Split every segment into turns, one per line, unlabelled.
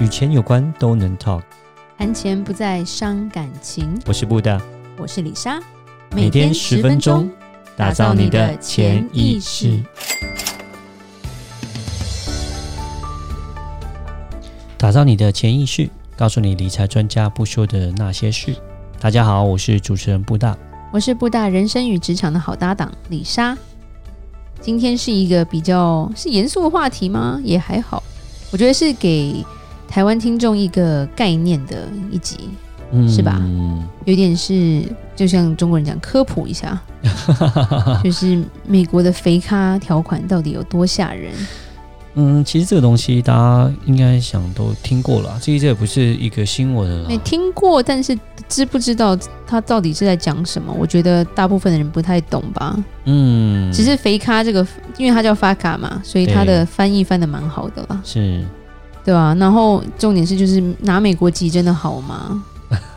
与钱有关都能 talk，
谈钱不再伤感情。
我是布大，
我是李莎，
每天十分钟，打造你的潜意识，打造你的潜意识，告诉你理财专家不说的那些事。大家好，我是主持人布大，
我是布大人生与职场的好搭档李莎。今天是一个比较是严肃的话题吗？也还好，我觉得是给。台湾听众一个概念的一集，嗯、是吧？有点是就像中国人讲科普一下，就是美国的肥咖条款到底有多吓人？
嗯，其实这个东西大家应该想都听过了，这这也不是一个新闻。
没听过，但是知不知道他到底是在讲什么？我觉得大部分的人不太懂吧。嗯，只是肥咖这个，因为它叫发卡嘛，所以它的翻译翻的蛮好的啦。
是。
对啊，然后重点是，就是拿美国籍真的好吗？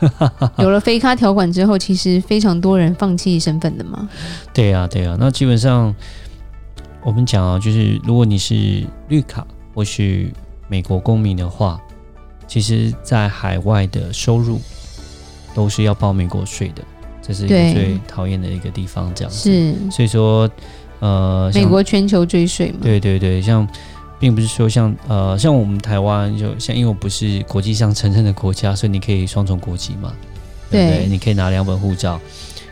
有了非咖条款之后，其实非常多人放弃身份的嘛。
对啊，对啊。那基本上我们讲啊，就是如果你是绿卡或是美国公民的话，其实，在海外的收入都是要报美国税的，这是一个最讨厌的一个地方。这样子
是，
所以说，呃，
美国全球追税嘛。
对对对，像。并不是说像呃像我们台湾就像因为我不是国际上承认的国家，所以你可以双重国籍嘛，对不对？你可以拿两本护照。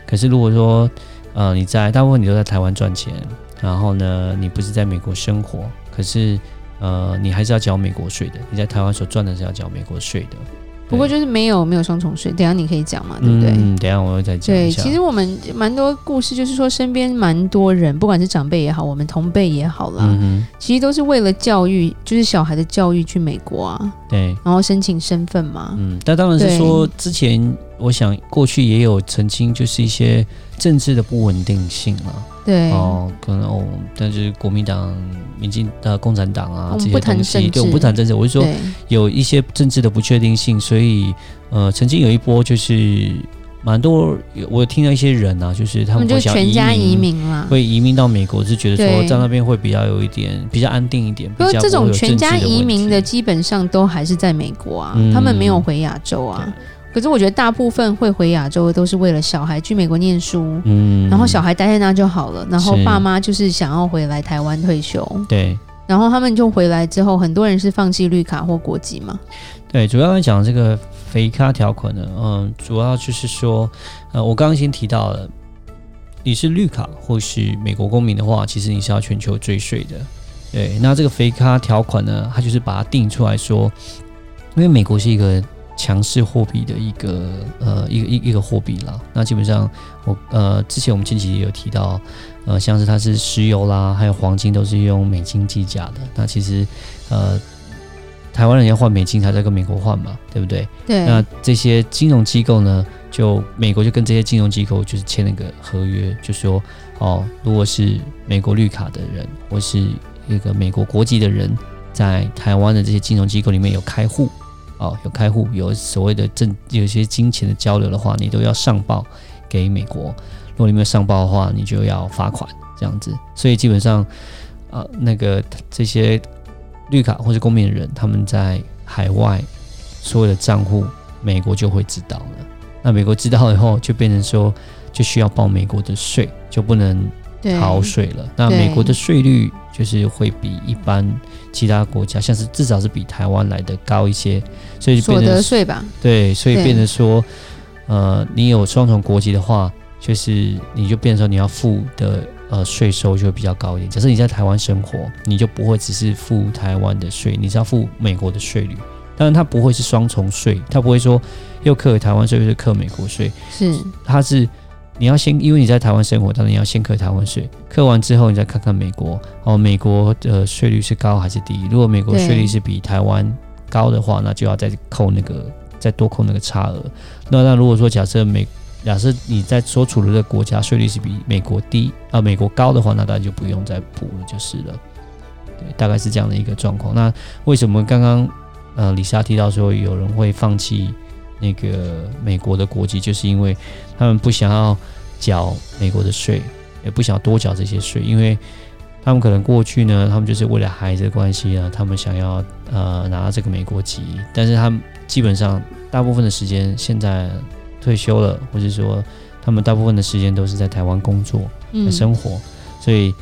可是如果说呃你在大部分你都在台湾赚钱，然后呢你不是在美国生活，可是呃你还是要缴美国税的。你在台湾所赚的是要缴美国税的。
不过就是没有没有双重税，等下你可以讲嘛，对不对？
嗯，等下我会再讲。
对，其实我们蛮多故事，就是说身边蛮多人，不管是长辈也好，我们同辈也好啦，嗯、其实都是为了教育，就是小孩的教育去美国啊，
对，
然后申请身份嘛。
嗯，但当然是说之前，我想过去也有曾经就是一些政治的不稳定性啊。
对。
哦，可能哦，但是国民党、民进呃共产党啊这些东西，对，我不谈政治，我是说有一些政治的不确定性，所以呃，曾经有一波就是蛮多，我听到一些人啊，就是他们会想
全家移民了，
会移民到美国，是觉得说在那边会比较有一点比较安定一点。
不过这种全家移民的基本上都还是在美国啊，他们没有回亚洲啊。可是我觉得大部分会回亚洲的都是为了小孩去美国念书，嗯，然后小孩待在那就好了，然后爸妈就是想要回来台湾退休，
对，
然后他们就回来之后，很多人是放弃绿卡或国籍嘛，
对，主要来讲这个肥咖条款呢，嗯，主要就是说，呃，我刚刚先提到了，你是绿卡或是美国公民的话，其实你是要全球追税的，对，那这个肥咖条款呢，它就是把它定出来说，因为美国是一个。强势货币的一个呃一个一一个货币啦，那基本上我呃之前我们近期也有提到，呃像是它是石油啦，还有黄金都是用美金计价的。那其实呃台湾人要换美金才在跟美国换嘛，对不对？
对。
那这些金融机构呢，就美国就跟这些金融机构就是签了个合约，就说哦，如果是美国绿卡的人或是一个美国国籍的人，在台湾的这些金融机构里面有开户。哦，有开户，有所谓的正，有些金钱的交流的话，你都要上报给美国。如果你没有上报的话，你就要罚款这样子。所以基本上，呃，那个这些绿卡或者公民的人，他们在海外所有的账户，美国就会知道了。那美国知道以后，就变成说，就需要报美国的税，就不能逃税了。那美国的税率就是会比一般。其他国家像是至少是比台湾来的高一些，所以
变得税吧？
对，所以变成说，呃，你有双重国籍的话，就是你就变成说你要付的呃税收就会比较高一点。假设你在台湾生活，你就不会只是付台湾的税，你是要付美国的税率。当然，它不会是双重税，它不会说又课台湾税又是课美国税，
是
它是。你要先，因为你在台湾生活，当然你要先课台湾税。课完之后，你再看看美国哦，美国的税率是高还是低？如果美国税率是比台湾高的话，那就要再扣那个，再多扣那个差额。那那如果说假设美，假设你在所处的这个国家税率是比美国低啊、美国高的话，那当然就不用再补了，就是了。对，大概是这样的一个状况。那为什么刚刚呃李莎提到说有人会放弃？那个美国的国籍，就是因为他们不想要缴美国的税，也不想多缴这些税，因为他们可能过去呢，他们就是为了孩子的关系啊，他们想要呃拿到这个美国籍，但是他们基本上大部分的时间现在退休了，或者说他们大部分的时间都是在台湾工作、嗯、生活，所以。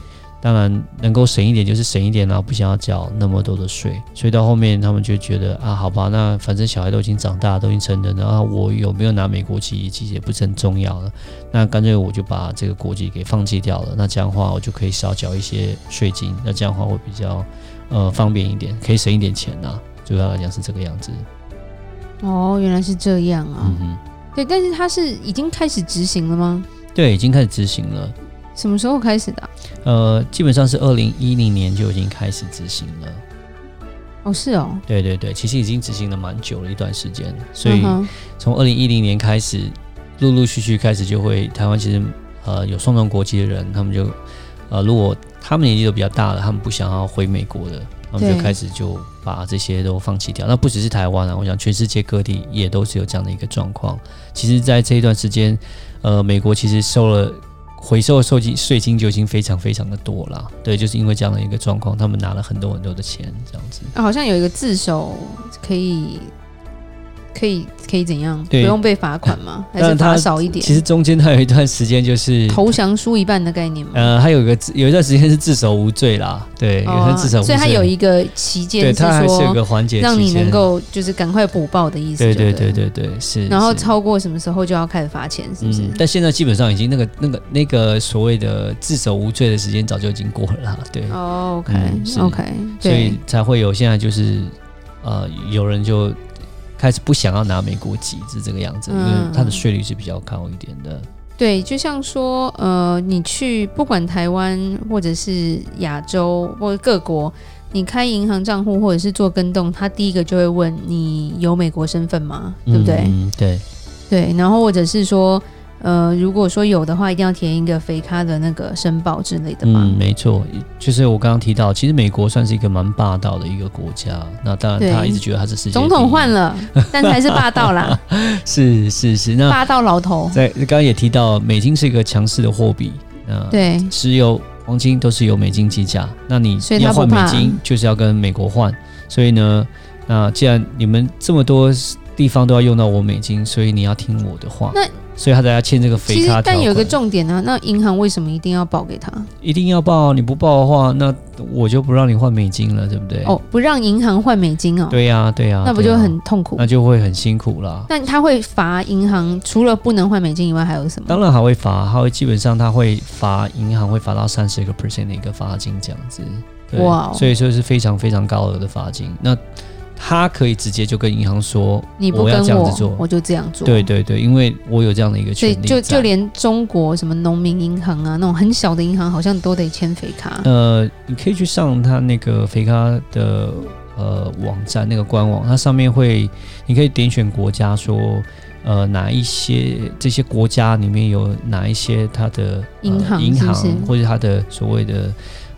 当然能够省一点就是省一点啦，不想要缴那么多的税，所以到后面他们就觉得啊，好吧，那反正小孩都已经长大，都已经成人了，啊我有没有拿美国籍其实也不是很重要了，那干脆我就把这个国籍给放弃掉了，那这样的话我就可以少缴一些税金，那这样的话会比较呃方便一点，可以省一点钱呐，主要来讲是这个样子。
哦，原来是这样啊，嗯哼，对，但是他是已经开始执行了吗？
对，已经开始执行了。
什么时候开始的啊？
呃，基本上是二零一零年就已经开始执行了。
哦，是哦。
对对对，其实已经执行了蛮久了一段时间，所以从二零一零年开始，陆陆续续开始就会台湾其实呃有双重国籍的人，他们就呃如果他们年纪都比较大了，他们不想要回美国的，他们就开始就把这些都放弃掉。那不只是台湾啊，我想全世界各地也都是有这样的一个状况。其实，在这一段时间，呃，美国其实收了。回收的税金税金就已经非常非常的多了，对，就是因为这样的一个状况，他们拿了很多很多的钱，这样子。
好像有一个自首可以。可以可以怎样？不用被罚款吗？还是罚少一点？
其实中间他有一段时间就是
投降输一半的概念吗？
呃，还有一个有一段时间是自首无罪啦，对，有段自首无罪，
所以他有一个期间，
对，它还是有个环节，
让你能够就是赶快补报的意思。
对对对对对，是。
然后超过什么时候就要开始罚钱，是不是？
但现在基本上已经那个那个那个所谓的自首无罪的时间早就已经过了啦，对。
哦，OK OK，
所以才会有现在就是呃有人就。开始不想要拿美国籍是这个样子，因为它的税率是比较高一点的。嗯、
对，就像说，呃，你去不管台湾或者是亚洲或者各国，你开银行账户或者是做跟动，他第一个就会问你有美国身份吗？对不对？
嗯，对。
对，然后或者是说。呃，如果说有的话，一定要填一个肥咖的那个申报之类的嘛。
嗯，没错，就是我刚刚提到，其实美国算是一个蛮霸道的一个国家。那当然，他一直觉得他是世界总
统换了，但还是霸道啦。
是是是，那
霸道老头。
在刚刚也提到，美金是一个强势的货币。那对，石油、黄金都是由美金计价。那你要换美金，就是要跟美国换。所以呢，那既然你们这么多地方都要用到我美金，所以你要听我的话。那所以他才要签这个肥咖。
但有一个重点呢、啊，那银行为什么一定要报给他？
一定要报，你不报的话，那我就不让你换美金了，对不对？
哦，不让银行换美金哦。
对呀、啊，对呀、啊，
那不就很痛苦？
那就会很辛苦了。
那他会罚银行，除了不能换美金以外，还有什么？
当然还会罚，他会基本上他会罚银行会罚到三十个 percent 的一个罚金这样子。哇，所以说是非常非常高额的罚金。那他可以直接就跟银行说，
你不跟我，
我要这样子做，
我就这样做。
对对对，因为我有这样的一个权利。
就就连中国什么农民银行啊，那种很小的银行，好像都得签肥卡。
呃，你可以去上他那个肥卡的呃网站，那个官网，它上面会，你可以点选国家说，呃，哪一些这些国家里面有哪一些它的银行银行或者它的所谓的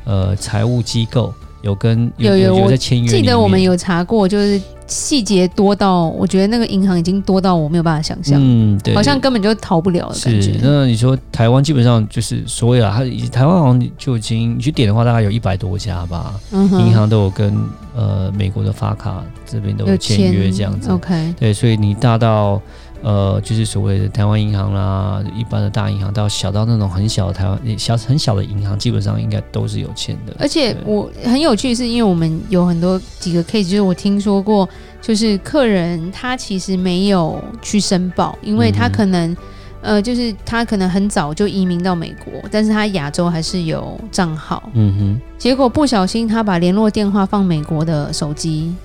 呃财务机构。有跟有有有在签约，
记得我们有查过，就是细节多到我觉得那个银行已经多到我没有办法想象，嗯，对，好像根本就逃不了的感觉。
是，那你说台湾基本上就是所有啊，它台湾好像就已经你去点的话，大概有一百多家吧，嗯，银行都有跟呃美国的发卡这边都有签约这样子
，OK，
对，所以你大到。呃，就是所谓的台湾银行啦，一般的大银行到小到那种很小的台湾小很小的银行，基本上应该都是有签的。
而且我很有趣，是因为我们有很多几个 case，就是我听说过，就是客人他其实没有去申报，因为他可能、嗯、呃，就是他可能很早就移民到美国，但是他亚洲还是有账号，嗯哼，结果不小心他把联络电话放美国的手机，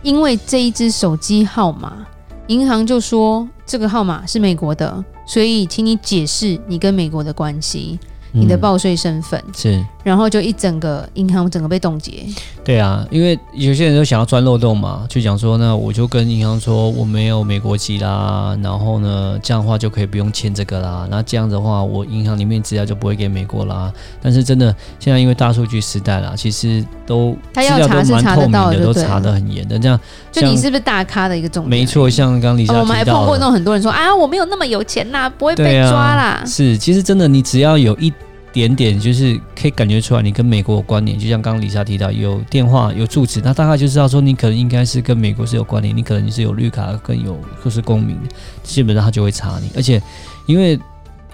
因为这一只手机号码。银行就说这个号码是美国的，所以请你解释你跟美国的关系。你的报税身份、嗯、是，然后就一整个银行整个被冻结。
对啊，因为有些人都想要钻漏洞嘛，就讲说，那我就跟银行说我没有美国籍啦，然后呢，这样的话就可以不用签这个啦。那这样子的话，我银行里面资料就不会给美国啦。但是真的，现在因为大数据时代啦，其实都
他要查是查得到的，
都查得很严的。这样，
就你是不是大咖的一个重点？
没错，像刚刚李莎、哦、
我们还碰过那种很多人说啊，我没有那么有钱呐，不会被抓啦。
是，其实真的，你只要有一。点点，就是可以感觉出来你跟美国有关联。就像刚刚李莎提到，有电话有住址，那大概就知道说你可能应该是跟美国是有关联，你可能你是有绿卡，跟有就是公民，基本上他就会查你，而且因为。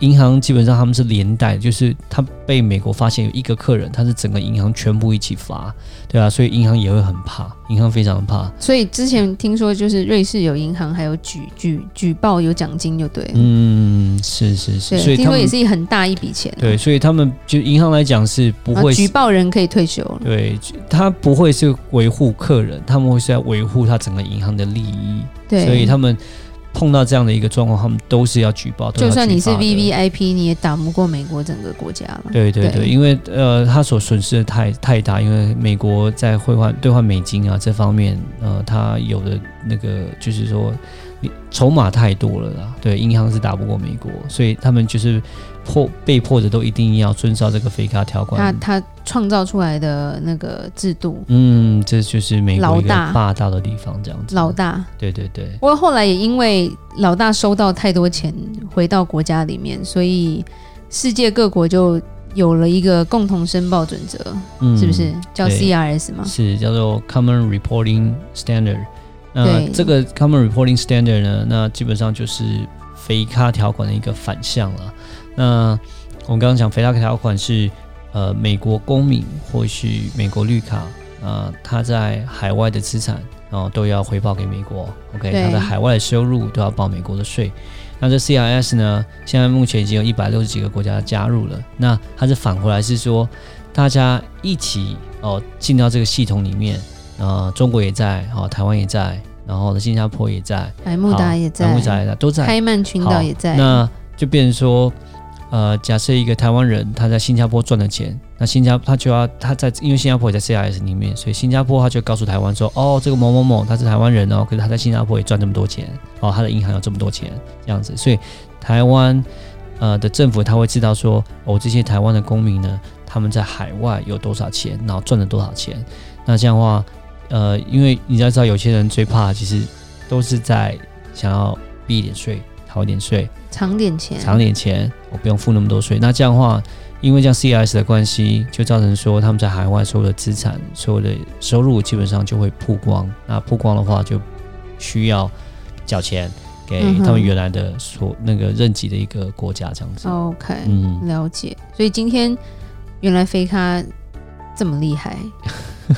银行基本上他们是连带，就是他被美国发现有一个客人，他是整个银行全部一起罚，对啊，所以银行也会很怕，银行非常怕。
所以之前听说就是瑞士有银行还有举举举报有奖金就对，
嗯，是是是，所以
听说也是一很大一笔钱，
对，所以他们就银行来讲是不会
举报人可以退休了，
对，他不会是维护客人，他们会是在维护他整个银行的利益，
对，
所以他们。碰到这样的一个状况，他们都是要举报。
就算你是 VVIP，你也打不过美国整个国家了。
对对对，对因为呃，他所损失的太太大，因为美国在汇换兑换美金啊这方面，呃，他有的那个就是说，筹码太多了啦。对，银行是打不过美国，所以他们就是。迫被迫的都一定要遵照这个非卡条款，
他他创造出来的那个制度，
嗯，这就是美国一个霸道的地方，这样子。
老大，
对对对。
不过后来也因为老大收到太多钱回到国家里面，所以世界各国就有了一个共同申报准则，嗯，是不是叫 CRS 吗？
是叫做 Common Reporting Standard。那这个 Common Reporting Standard 呢，那基本上就是非卡条款的一个反向了。那我们刚刚讲，肥大条款是呃美国公民或是美国绿卡啊、呃，他在海外的资产，然后都要回报给美国。OK，他在海外的收入都要报美国的税。那这 CRS 呢，现在目前已经有一百六十几个国家加入了。那它是反过来是说，大家一起哦进到这个系统里面，呃，中国也在，哦，台湾也在，然后呢，新加坡也在，
百慕达也在，
百慕达也在，都在，
开曼群岛也在。
那就变成说。呃，假设一个台湾人他在新加坡赚的钱，那新加坡他就要他在，因为新加坡也在 CIS 里面，所以新加坡他就告诉台湾说，哦，这个某某某他是台湾人哦，可是他在新加坡也赚这么多钱，哦，他的银行有这么多钱，这样子，所以台湾呃的政府他会知道说，哦，这些台湾的公民呢，他们在海外有多少钱，然后赚了多少钱，那这样的话，呃，因为你要知道，有些人最怕其实都是在想要避一点税。掏一点税，
藏点钱，
藏点钱，我不用付那么多税。那这样的话，因为这样 CIS 的关系，就造成说他们在海外所有的资产、所有的收入基本上就会曝光。那曝光的话，就需要缴钱给他们原来的所那个任籍的一个国家这样子。
OK，嗯，了解。所以今天原来飞咖这么厉害，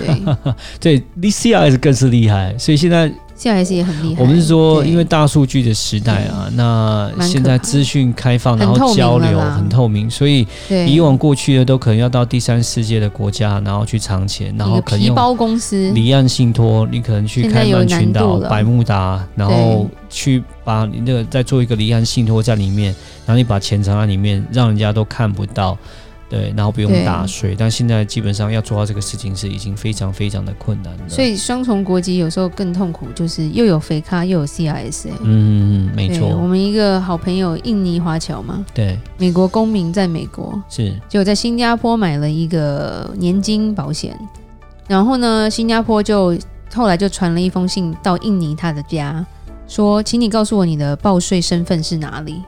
对，对，CIS 更是厉害。所以现在。
CRS 也很厉害。
我们是说，因为大数据的时代啊，那现在资讯开放，然后交流很透明，所以以往过去的都可能要到第三世界的国家，然后去藏钱，然后可能用
皮包公司、离
岸信托，你可能去开曼群岛、百慕达，然后去把你那个再做一个离岸信托在里面，然后你把钱藏在里面，让人家都看不到。对，然后不用打税，但现在基本上要做到这个事情是已经非常非常的困难了。
所以双重国籍有时候更痛苦，就是又有肥卡又有 CRS。
嗯，没错。
我们一个好朋友印尼华侨嘛，
对，
美国公民在美国
是，
就在新加坡买了一个年金保险，然后呢，新加坡就后来就传了一封信到印尼他的家，说，请你告诉我你的报税身份是哪里。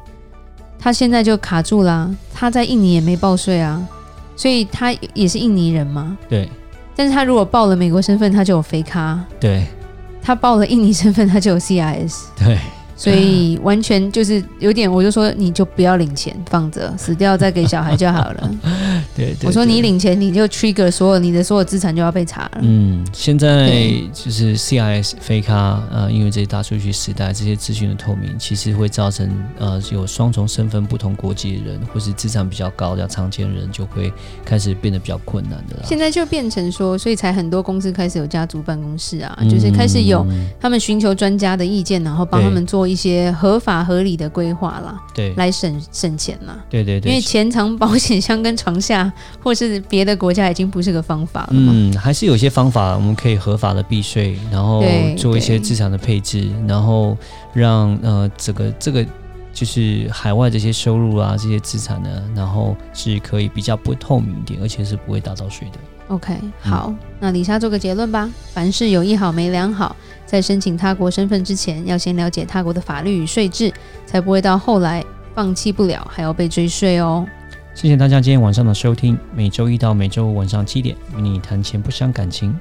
他现在就卡住了啊，他在印尼也没报税啊，所以他也是印尼人嘛。
对。
但是他如果报了美国身份，他就有飞卡。
对。
他报了印尼身份，他就有 CIS。
对。
所以完全就是有点，我就说你就不要领钱，放着死掉再给小孩就好了。
对，对，对，
我说你领钱，你就 trigger 所有你的所有资产就要被查了。
嗯，现在就是 CIS 非卡呃，因为这些大数据时代，这些资讯的透明，其实会造成呃有双重身份、不同国籍的人，或是资产比较高、的常见人，就会开始变得比较困难的了。
现在就变成说，所以才很多公司开始有家族办公室啊，嗯、就是开始有他们寻求专家的意见，然后帮他们做。一些合法合理的规划啦，
对，
来省省钱啦，
对对对，
因为钱藏保险箱跟床下，或是别的国家已经不是个方法了。
嗯，还是有些方法我们可以合法的避税，然后做一些资产的配置，然后让呃这个这个就是海外这些收入啊这些资产呢，然后是可以比较不透明一点，而且是不会打到税的。
OK，好，嗯、那李莎做个结论吧。凡事有一好没两好，在申请他国身份之前，要先了解他国的法律与税制，才不会到后来放弃不了，还要被追税哦。
谢谢大家今天晚上的收听，每周一到每周五晚上七点，与你谈钱不伤感情。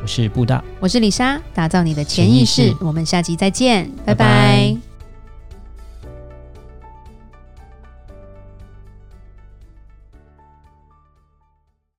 我是布大，
我是李莎，打造你的潜意
识。意识。
我们下集再见，拜拜。
拜拜。